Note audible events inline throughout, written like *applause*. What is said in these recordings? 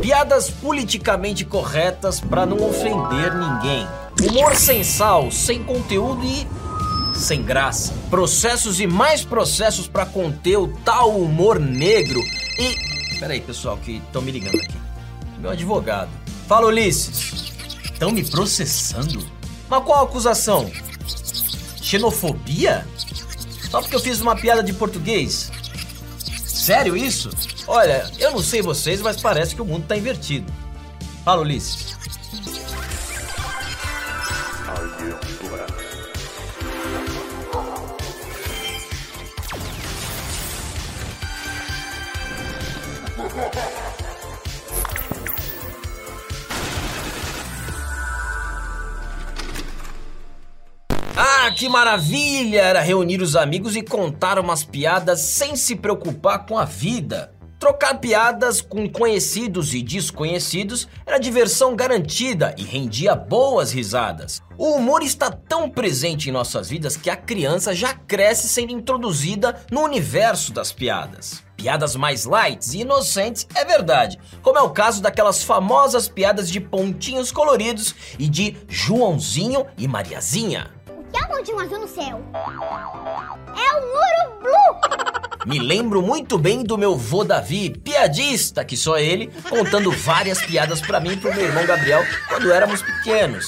Piadas politicamente corretas para não ofender ninguém. Humor sem sal, sem conteúdo e sem graça. Processos e mais processos para conter o tal humor negro e. Peraí, pessoal, que estão me ligando aqui. Meu advogado. Fala, Ulisses. Estão me processando? Mas qual a acusação? Xenofobia? Só porque eu fiz uma piada de português? Sério isso? Olha, eu não sei vocês, mas parece que o mundo tá invertido. Fala, Ulisses. *laughs* que maravilha era reunir os amigos e contar umas piadas sem se preocupar com a vida. Trocar piadas com conhecidos e desconhecidos era diversão garantida e rendia boas risadas. O humor está tão presente em nossas vidas que a criança já cresce sendo introduzida no universo das piadas. Piadas mais light e inocentes é verdade, como é o caso daquelas famosas piadas de pontinhos coloridos e de Joãozinho e Mariazinha. Que é um azul no céu? É o Muro Blue! Me lembro muito bem do meu vô Davi, piadista que só ele, contando várias piadas para mim e pro meu irmão Gabriel quando éramos pequenos.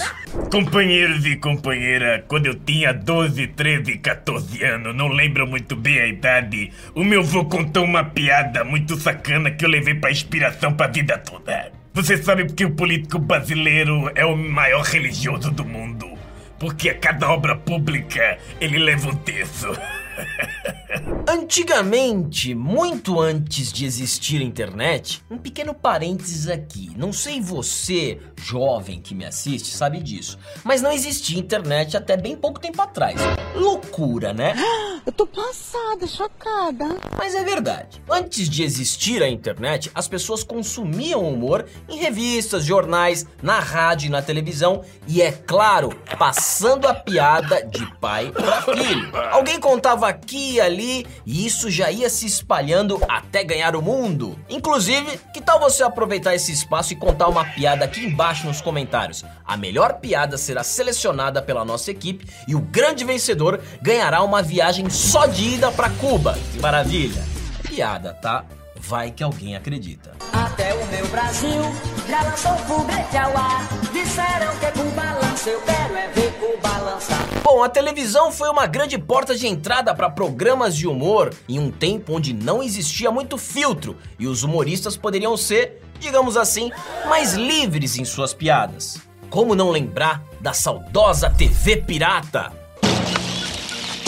Companheiros e companheira, quando eu tinha 12, 13, 14 anos, não lembro muito bem a idade, o meu vô contou uma piada muito sacana que eu levei pra inspiração pra vida toda. Você sabe porque o político brasileiro é o maior religioso do mundo? Porque a cada obra pública ele leva um terço. *laughs* Antigamente, muito antes de existir a internet, um pequeno parênteses aqui. Não sei você, jovem que me assiste, sabe disso, mas não existia internet até bem pouco tempo atrás. Loucura, né? *gasps* Eu tô passada, chocada. Mas é verdade. Antes de existir a internet, as pessoas consumiam humor em revistas, jornais, na rádio e na televisão e, é claro, passando a piada de pai para filho. Alguém contava aqui e ali e isso já ia se espalhando até ganhar o mundo. Inclusive, que tal você aproveitar esse espaço e contar uma piada aqui embaixo nos comentários? A melhor piada será selecionada pela nossa equipe e o grande vencedor ganhará uma viagem só de ida para Cuba. Que maravilha! Piada, tá? Vai que alguém acredita. Até o meu Brasil já lançou foguete ao ar. Disseram que Cuba lança, eu quero é ver Cuba lançar. Bom, a televisão foi uma grande porta de entrada para programas de humor em um tempo onde não existia muito filtro e os humoristas poderiam ser, digamos assim, mais livres em suas piadas. Como não lembrar da saudosa TV Pirata?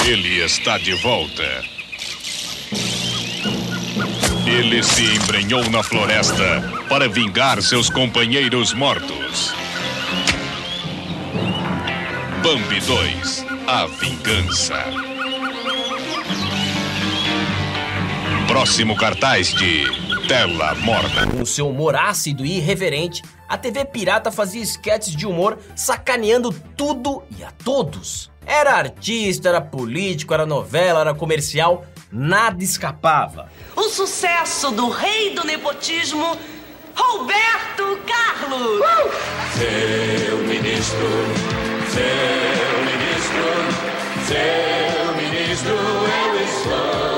Ele está de volta. Ele se embrenhou na floresta para vingar seus companheiros mortos. Bambi 2 A Vingança. Próximo cartaz de Tela Morna. Com seu humor ácido e irreverente, a TV Pirata fazia esquetes de humor sacaneando tudo e a todos. Era artista, era político, era novela, era comercial, nada escapava. O sucesso do rei do nepotismo, Roberto Carlos. Seu ministro, seu ministro, seu ministro, eu estou aqui.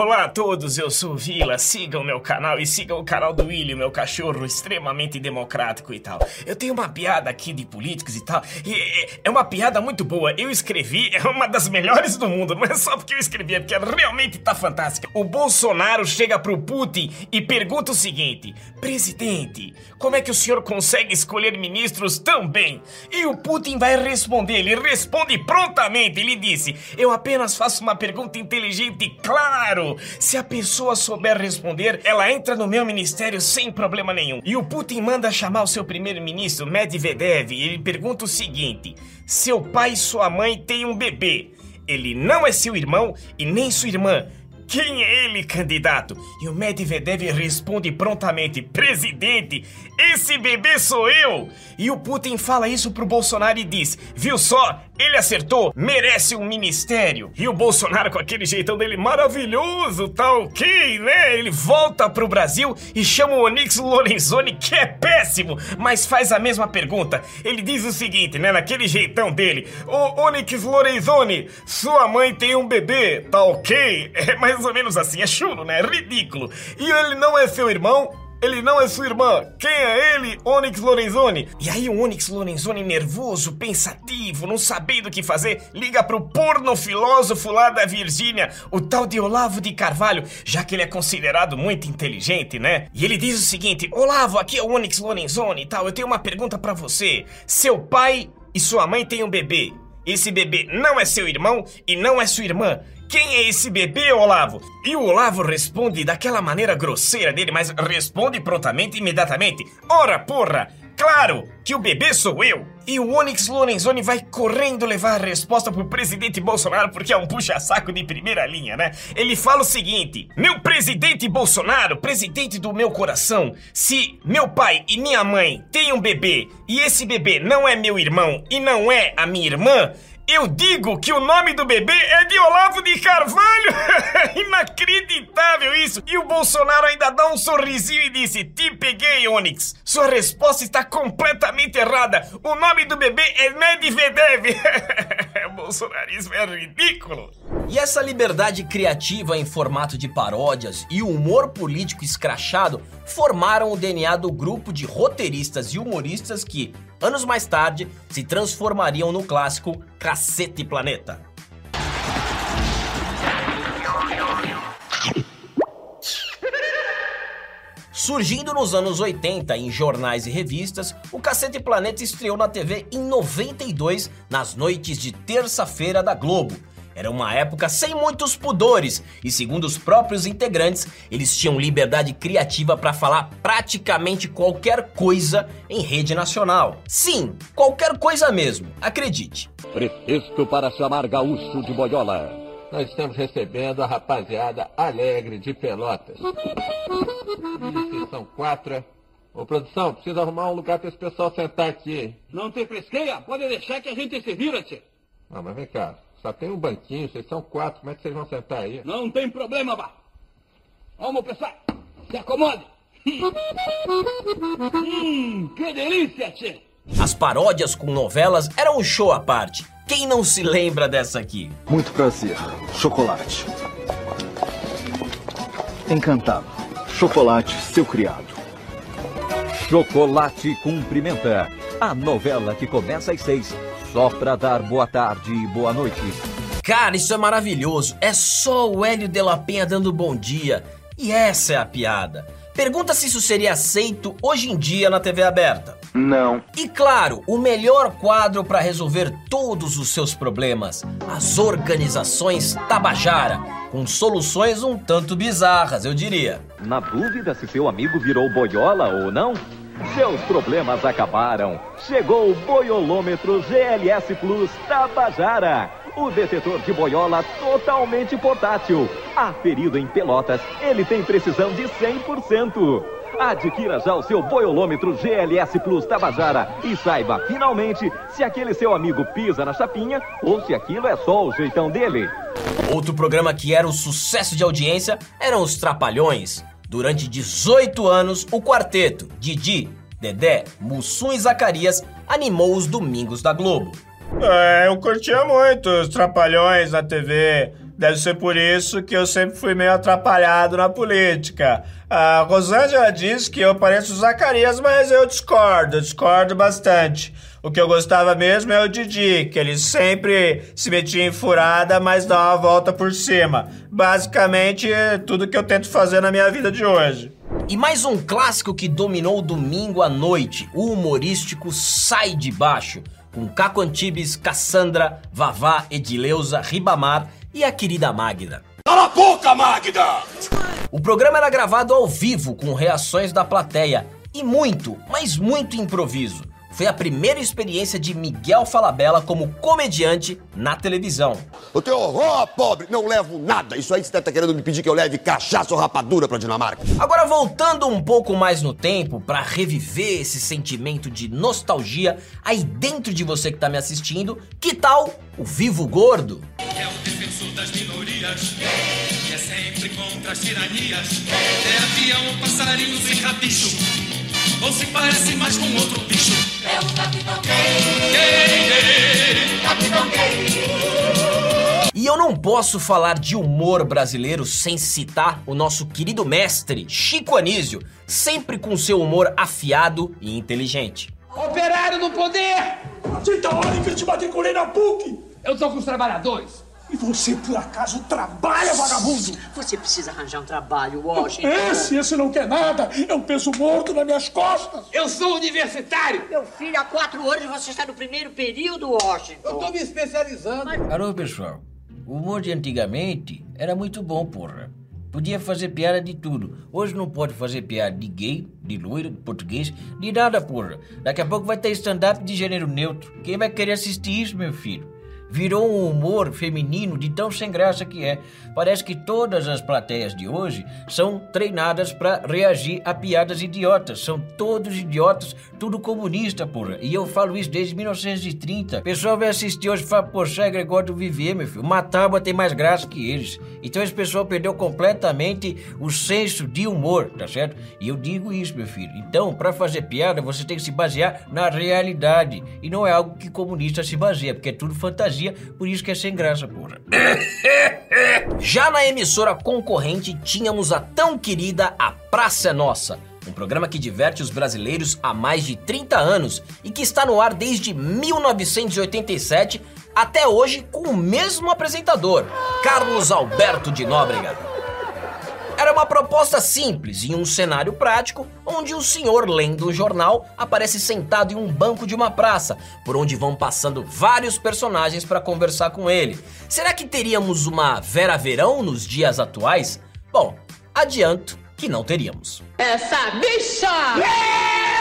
Olá a todos, eu sou Vila. Sigam meu canal e sigam o canal do Willy, meu cachorro extremamente democrático e tal. Eu tenho uma piada aqui de políticos e tal. E é uma piada muito boa. Eu escrevi, é uma das melhores do mundo. Não é só porque eu escrevi, é porque realmente tá fantástica. O Bolsonaro chega pro Putin e pergunta o seguinte: Presidente, como é que o senhor consegue escolher ministros tão bem? E o Putin vai responder. Ele responde prontamente. Ele disse: Eu apenas faço uma pergunta inteligente e claro. Se a pessoa souber responder, ela entra no meu ministério sem problema nenhum. E o Putin manda chamar o seu primeiro-ministro, Medvedev, e ele pergunta o seguinte: Seu pai e sua mãe têm um bebê. Ele não é seu irmão e nem sua irmã. Quem é ele, candidato? E o Medvedev responde prontamente: Presidente, esse bebê sou eu! E o Putin fala isso pro Bolsonaro e diz: Viu só? Ele acertou, merece um ministério. E o Bolsonaro, com aquele jeitão dele maravilhoso, tá ok, né? Ele volta pro Brasil e chama o Onyx Lorenzoni, que é péssimo, mas faz a mesma pergunta. Ele diz o seguinte, né? Naquele jeitão dele: Ô Onyx Lorenzoni, sua mãe tem um bebê, tá ok? É mais ou menos assim, é chulo, né? É ridículo. E ele não é seu irmão? Ele não é sua irmã. Quem é ele, Onyx Lorenzoni? E aí o Onyx Lorenzoni, nervoso, pensativo, não sabendo o que fazer, liga pro porno filósofo lá da Virgínia, o tal de Olavo de Carvalho, já que ele é considerado muito inteligente, né? E ele diz o seguinte: Olavo, aqui é o Onyx Lorenzoni e tal, eu tenho uma pergunta para você. Seu pai e sua mãe têm um bebê. Esse bebê não é seu irmão e não é sua irmã. Quem é esse bebê, Olavo? E o Olavo responde daquela maneira grosseira dele, mas responde prontamente, imediatamente. Ora, porra! Claro que o bebê sou eu! E o Onyx Lorenzoni vai correndo levar a resposta pro presidente Bolsonaro, porque é um puxa-saco de primeira linha, né? Ele fala o seguinte: Meu presidente Bolsonaro, presidente do meu coração, se meu pai e minha mãe têm um bebê e esse bebê não é meu irmão e não é a minha irmã, eu digo que o nome do bebê é de Olavo de Carvalho! *laughs* Inacreditável isso! E o Bolsonaro ainda dá um sorrisinho e disse: Te peguei, Onyx! Sua resposta está completamente errada! O nome do bebê é Medvedev! *laughs* bolsonarismo é ridículo! E essa liberdade criativa em formato de paródias e o humor político escrachado formaram o DNA do grupo de roteiristas e humoristas que, anos mais tarde, se transformariam no clássico Cacete Planeta. Surgindo nos anos 80 em jornais e revistas, o Cacete Planeta estreou na TV em 92, nas noites de terça-feira da Globo. Era uma época sem muitos pudores e, segundo os próprios integrantes, eles tinham liberdade criativa para falar praticamente qualquer coisa em rede nacional. Sim, qualquer coisa mesmo, acredite. Pretexto para chamar gaúcho de boiola. Nós estamos recebendo a rapaziada alegre de Pelotas. São quatro. Ô, produção, precisa arrumar um lugar para esse pessoal sentar aqui. Não tem fresqueira? Pode deixar que a gente se vira, tio. Não, mas vem cá. Só tem um banquinho, vocês são quatro. Como é que vocês vão sentar aí? Não tem problema, vá. Vamos, pessoal. Se acomode. *laughs* hum, que delícia, tio. As paródias com novelas eram um show à parte. Quem não se lembra dessa aqui? Muito prazer. Chocolate. Encantado. Chocolate, seu criado. Chocolate cumprimenta. A novela que começa às seis, só pra dar boa tarde e boa noite. Cara, isso é maravilhoso. É só o Hélio de la Penha dando bom dia. E essa é a piada. Pergunta se isso seria aceito hoje em dia na TV aberta. Não. E claro, o melhor quadro para resolver todos os seus problemas: as organizações Tabajara, com soluções um tanto bizarras, eu diria. Na dúvida se seu amigo virou boiola ou não? Seus problemas acabaram. Chegou o Boiolômetro GLS Plus Tabajara. O detetor de boiola totalmente portátil. Aferido em Pelotas, ele tem precisão de 100%. Adquira já o seu boiolômetro GLS Plus Tabajara e saiba finalmente se aquele seu amigo pisa na chapinha ou se aquilo é só o jeitão dele. Outro programa que era um sucesso de audiência eram os Trapalhões. Durante 18 anos, o quarteto Didi, Dedé, Mussum e Zacarias animou os domingos da Globo. É, eu curtia muito os Trapalhões na TV. Deve ser por isso que eu sempre fui meio atrapalhado na política. A Rosângela diz que eu pareço Zacarias, mas eu discordo, discordo bastante. O que eu gostava mesmo é o Didi, que ele sempre se metia em furada, mas dava uma volta por cima. Basicamente, é tudo que eu tento fazer na minha vida de hoje. E mais um clássico que dominou domingo à noite, o humorístico Sai de Baixo, com Caco Antibes, Cassandra, Vavá, Edileuza, Ribamar e a querida Magda. Cala a boca, Magda! O programa era gravado ao vivo com reações da plateia e muito, mas muito improviso. Foi a primeira experiência de Miguel Falabella como comediante na televisão. Eu tenho horror, pobre, não levo nada. Isso aí você tá querendo me pedir que eu leve cachaça ou rapadura pra Dinamarca. Agora voltando um pouco mais no tempo para reviver esse sentimento de nostalgia aí dentro de você que tá me assistindo, que tal o Vivo Gordo? É o defensor das minorias, que é sempre contra as tiranias. É avião, passarinho sem rabicho, ou se parece mais com outro bicho. É o Capitão Gay. Capitão Gay. E eu não posso falar de humor brasileiro sem citar o nosso querido mestre Chico Anísio, sempre com seu humor afiado e inteligente. Operário no poder! Tenta hora que eu te matriculei na PUC! Eu tô com os trabalhadores. E você, por acaso, trabalha, vagabundo? Você precisa arranjar um trabalho, Washington. Esse, esse não quer nada. É um peso morto nas minhas costas. Eu sou universitário. Meu filho, há quatro anos você está no primeiro período, Washington. Eu tô me especializando. Alô, pessoal. O humor de antigamente era muito bom, porra. Podia fazer piada de tudo. Hoje não pode fazer piada de gay, de loiro, de português, de nada, porra. Daqui a pouco vai ter stand-up de gênero neutro. Quem vai querer assistir isso, meu filho? Virou um humor feminino de tão sem graça que é. Parece que todas as plateias de hoje são treinadas para reagir a piadas idiotas. São todos idiotas, tudo comunista, porra. E eu falo isso desde 1930. O pessoal vai assistir hoje e fala, poxa, é Gregório do Vivier, meu filho. Uma tábua tem mais graça que eles. Então esse pessoal perdeu completamente o senso de humor, tá certo? E eu digo isso, meu filho. Então, para fazer piada, você tem que se basear na realidade. E não é algo que comunista se baseia, porque é tudo fantasia por isso que é sem graça, porra. *coughs* Já na emissora concorrente, tínhamos a tão querida A Praça é Nossa, um programa que diverte os brasileiros há mais de 30 anos e que está no ar desde 1987 até hoje com o mesmo apresentador, Carlos Alberto de Nóbrega. Era uma proposta simples em um cenário prático, onde o senhor lendo um jornal aparece sentado em um banco de uma praça, por onde vão passando vários personagens para conversar com ele. Será que teríamos uma Vera Verão nos dias atuais? Bom, adianto que não teríamos. Essa bicha!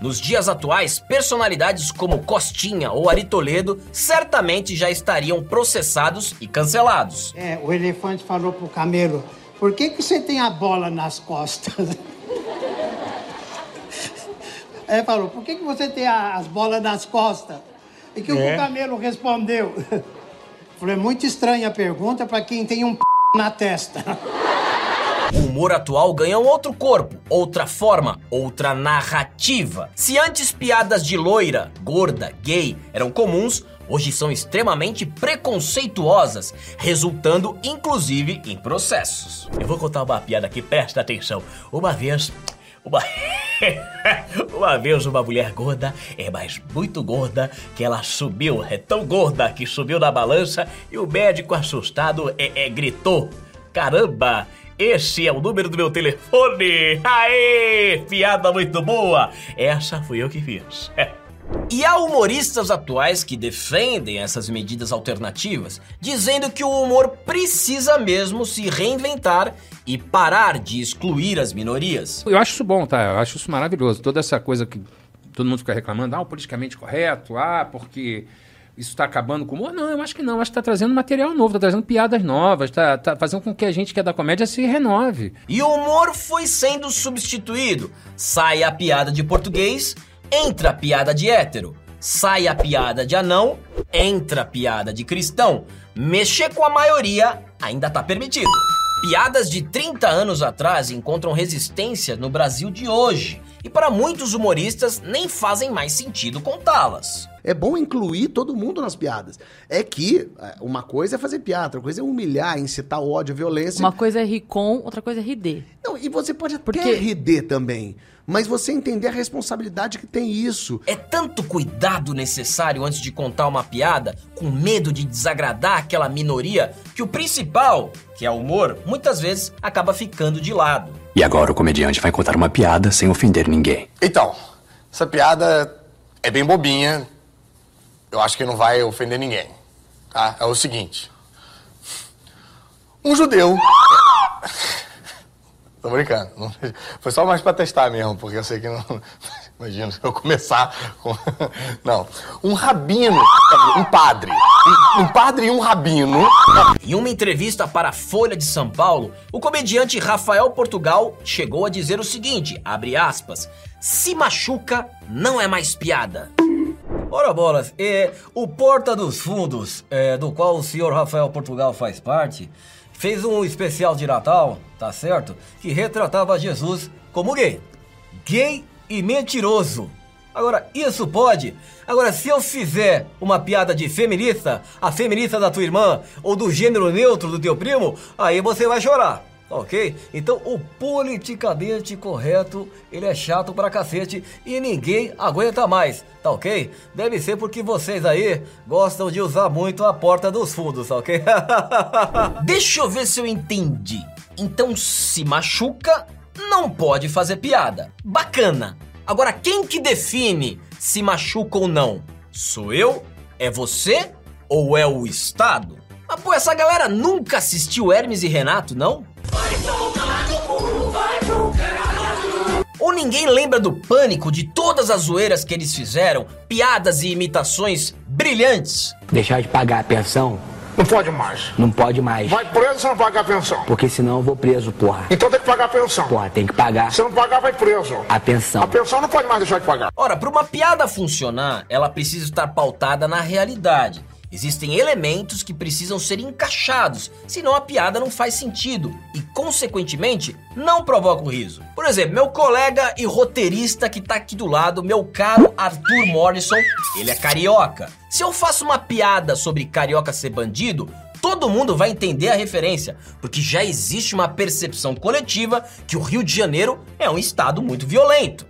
Nos dias atuais, personalidades como Costinha ou Ari Toledo certamente já estariam processados e cancelados. É, o elefante falou pro camelo: por que, que você tem a bola nas costas? *laughs* Ele falou: por que, que você tem a- as bolas nas costas? E que É. o camelo respondeu: *laughs* falou, é muito estranha a pergunta para quem tem um p na testa. *laughs* O humor atual ganha um outro corpo, outra forma, outra narrativa. Se antes piadas de loira, gorda, gay eram comuns, hoje são extremamente preconceituosas, resultando inclusive em processos. Eu vou contar uma piada aqui, presta atenção. Uma vez. Uma... *laughs* uma vez uma mulher gorda, é mas muito gorda, que ela subiu, é tão gorda que subiu na balança e o médico assustado é, é, gritou: Caramba! Esse é o número do meu telefone! Aê! Piada muito boa! Essa fui eu que fiz. *laughs* E há humoristas atuais que defendem essas medidas alternativas, dizendo que o humor precisa mesmo se reinventar e parar de excluir as minorias. Eu acho isso bom, tá? Eu acho isso maravilhoso. Toda essa coisa que todo mundo fica reclamando, ah, o politicamente correto, ah, porque isso está acabando com o humor. Não, eu acho que não. Acho que está trazendo material novo, está trazendo piadas novas, está tá fazendo com que a gente que é da comédia se renove. E o humor foi sendo substituído. Sai a piada de português, entra a piada de hétero. Sai a piada de anão, entra a piada de cristão. Mexer com a maioria ainda tá permitido. Piadas de 30 anos atrás encontram resistência no Brasil de hoje. E para muitos humoristas nem fazem mais sentido contá-las. É bom incluir todo mundo nas piadas. É que é, uma coisa é fazer piada, outra coisa é humilhar, incitar ódio, violência. Uma coisa é rir com, outra coisa é rir de. Não, e você pode até Porque- rir também. Mas você entender a responsabilidade que tem isso. É tanto cuidado necessário antes de contar uma piada, com medo de desagradar aquela minoria, que o principal, que é o humor, muitas vezes acaba ficando de lado. E agora o comediante vai contar uma piada sem ofender ninguém. Então, essa piada é bem bobinha. Eu acho que não vai ofender ninguém. Tá? É o seguinte. Um judeu. Tô brincando. Não- Foi só mais pra testar mesmo, porque eu sei que não. *laughs* Imagina se eu começar com. *laughs* Não. Um rabino, um padre. Um, um padre e um rabino. Em uma entrevista para a Folha de São Paulo, o comediante Rafael Portugal chegou a dizer o seguinte, abre aspas, se machuca não é mais piada. Ora bolas, é, o Porta dos Fundos, é, do qual o senhor Rafael Portugal faz parte, fez um especial de Natal, tá certo? Que retratava Jesus como gay. Gay e mentiroso. Agora, isso pode? Agora, se eu fizer uma piada de feminista, a feminista da tua irmã, ou do gênero neutro do teu primo, aí você vai chorar. Ok? Então o politicamente correto, ele é chato pra cacete e ninguém aguenta mais, tá ok? Deve ser porque vocês aí gostam de usar muito a porta dos fundos, tá ok? *laughs* Deixa eu ver se eu entendi. Então se machuca, não pode fazer piada. Bacana. Agora quem que define se machuca ou não? Sou eu? É você? Ou é o Estado? Mas pô, essa galera nunca assistiu Hermes e Renato, não? Ou ninguém lembra do pânico de todas as zoeiras que eles fizeram, piadas e imitações brilhantes? Deixar de pagar a pensão? Não pode mais. Não pode mais. Vai preso se não pagar a pensão. Porque senão eu vou preso, porra. Então tem que pagar a pensão. Porra, tem que pagar Se não pagar, vai preso. a pensão. A pensão não pode mais deixar de pagar. Ora, para uma piada funcionar, ela precisa estar pautada na realidade. Existem elementos que precisam ser encaixados, senão a piada não faz sentido e, consequentemente, não provoca o riso. Por exemplo, meu colega e roteirista que tá aqui do lado, meu caro Arthur Morrison, ele é carioca. Se eu faço uma piada sobre carioca ser bandido, todo mundo vai entender a referência, porque já existe uma percepção coletiva que o Rio de Janeiro é um estado muito violento.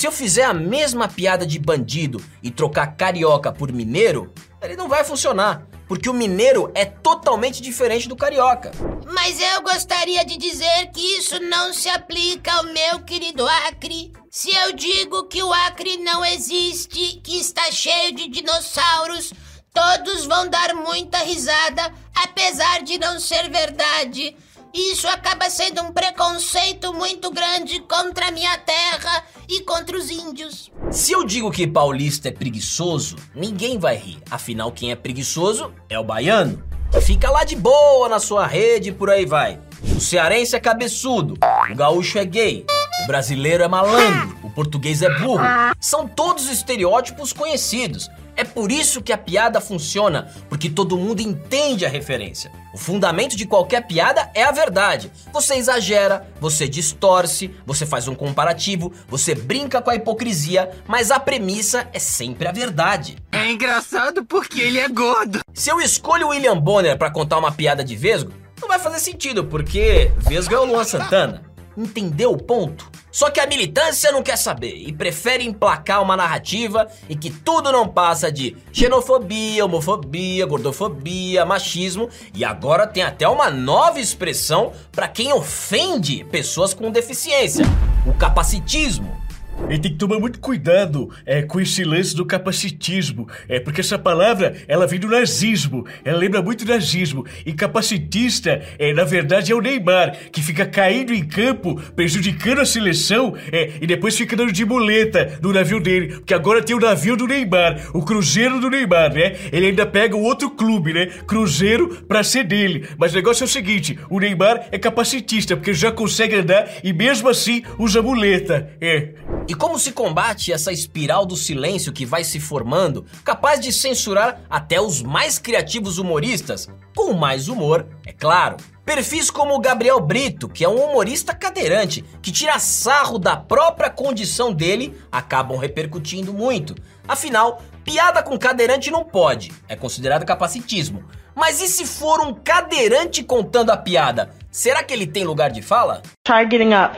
Se eu fizer a mesma piada de bandido e trocar carioca por mineiro, ele não vai funcionar, porque o mineiro é totalmente diferente do carioca. Mas eu gostaria de dizer que isso não se aplica ao meu querido Acre. Se eu digo que o Acre não existe, que está cheio de dinossauros, todos vão dar muita risada, apesar de não ser verdade. Isso acaba sendo um preconceito muito grande contra a minha terra e contra os índios. Se eu digo que paulista é preguiçoso, ninguém vai rir. Afinal, quem é preguiçoso é o baiano. Fica lá de boa na sua rede e por aí vai. O cearense é cabeçudo, o gaúcho é gay, o brasileiro é malandro, o português é burro. São todos estereótipos conhecidos. É por isso que a piada funciona, porque todo mundo entende a referência. O fundamento de qualquer piada é a verdade. Você exagera, você distorce, você faz um comparativo, você brinca com a hipocrisia, mas a premissa é sempre a verdade. É engraçado porque ele é gordo. Se eu escolho o William Bonner pra contar uma piada de Vesgo, não vai fazer sentido, porque Vesgo é o Luan Santana. Entendeu o ponto? Só que a militância não quer saber e prefere emplacar uma narrativa em que tudo não passa de xenofobia, homofobia, gordofobia, machismo e agora tem até uma nova expressão para quem ofende pessoas com deficiência: o capacitismo. E tem que tomar muito cuidado é, com esse lance do capacitismo. É, porque essa palavra, ela vem do nazismo. Ela lembra muito nazismo. E capacitista, é, na verdade, é o Neymar, que fica caindo em campo, prejudicando a seleção, é, e depois fica dando de muleta no navio dele. Porque agora tem o navio do Neymar, o Cruzeiro do Neymar, né? Ele ainda pega o outro clube, né? Cruzeiro pra ser dele. Mas o negócio é o seguinte, o Neymar é capacitista, porque já consegue andar e mesmo assim usa muleta. É. E como se combate essa espiral do silêncio que vai se formando, capaz de censurar até os mais criativos humoristas? Com mais humor, é claro. Perfis como o Gabriel Brito, que é um humorista cadeirante, que tira sarro da própria condição dele, acabam repercutindo muito. Afinal, piada com cadeirante não pode, é considerado capacitismo. Mas e se for um cadeirante contando a piada? Será que ele tem lugar de fala? Try getting up.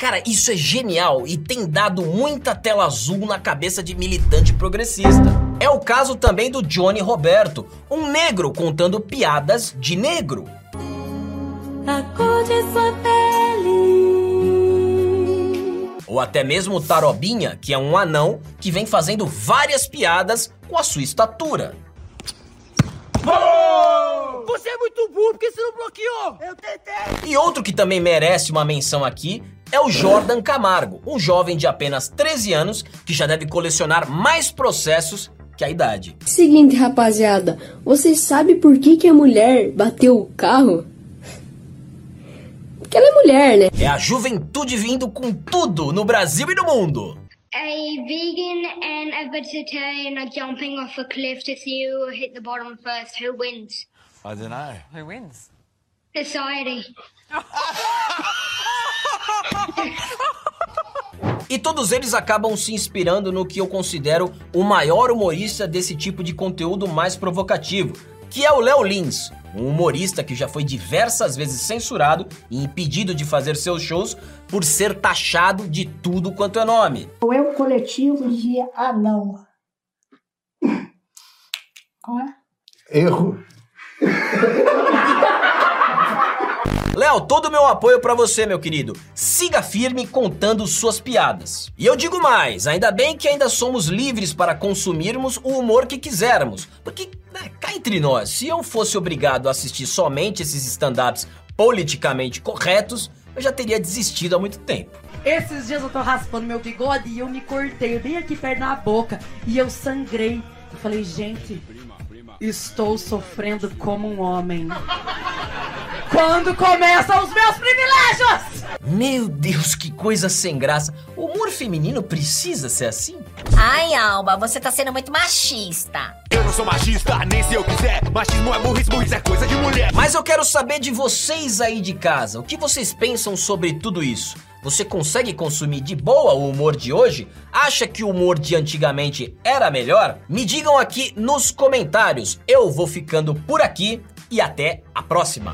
Cara, isso é genial e tem dado muita tela azul na cabeça de militante progressista. É o caso também do Johnny Roberto, um negro contando piadas de negro. A cor de sua pele. Ou até mesmo o Tarobinha, que é um anão que vem fazendo várias piadas com a sua estatura. Você é muito burro porque você não bloqueou! Eu tentei! E outro que também merece uma menção aqui é o Jordan Camargo, um jovem de apenas 13 anos que já deve colecionar mais processos que a idade. Seguinte, rapaziada, vocês sabem por que, que a mulher bateu o carro? Porque ela é mulher, né? É a juventude vindo com tudo no Brasil e no mundo. A vegan and a vegetarian are jumping off a cliff to see who hit the bottom first. Who wins? I don't know. Who wins? Society. *laughs* E todos eles acabam se inspirando no que eu considero o maior humorista desse tipo de conteúdo mais provocativo, que é o Léo Lins, um humorista que já foi diversas vezes censurado e impedido de fazer seus shows por ser taxado de tudo quanto é nome. Ou é o coletivo de anão. Qual é? Erro. *laughs* Léo, todo o meu apoio pra você, meu querido. Siga firme contando suas piadas. E eu digo mais, ainda bem que ainda somos livres para consumirmos o humor que quisermos. Porque, né, cá entre nós, se eu fosse obrigado a assistir somente esses stand-ups politicamente corretos, eu já teria desistido há muito tempo. Esses dias eu tô raspando meu bigode e eu me cortei bem aqui perto da boca e eu sangrei. Eu falei, gente, estou sofrendo como um homem. Quando começam os meus privilégios? Meu Deus, que coisa sem graça. O humor feminino precisa ser assim? Ai, Alba, você tá sendo muito machista. Eu não sou machista, nem se eu quiser. Machismo é burrice, burrice é coisa de mulher. Mas eu quero saber de vocês aí de casa. O que vocês pensam sobre tudo isso? Você consegue consumir de boa o humor de hoje? Acha que o humor de antigamente era melhor? Me digam aqui nos comentários. Eu vou ficando por aqui e até a próxima.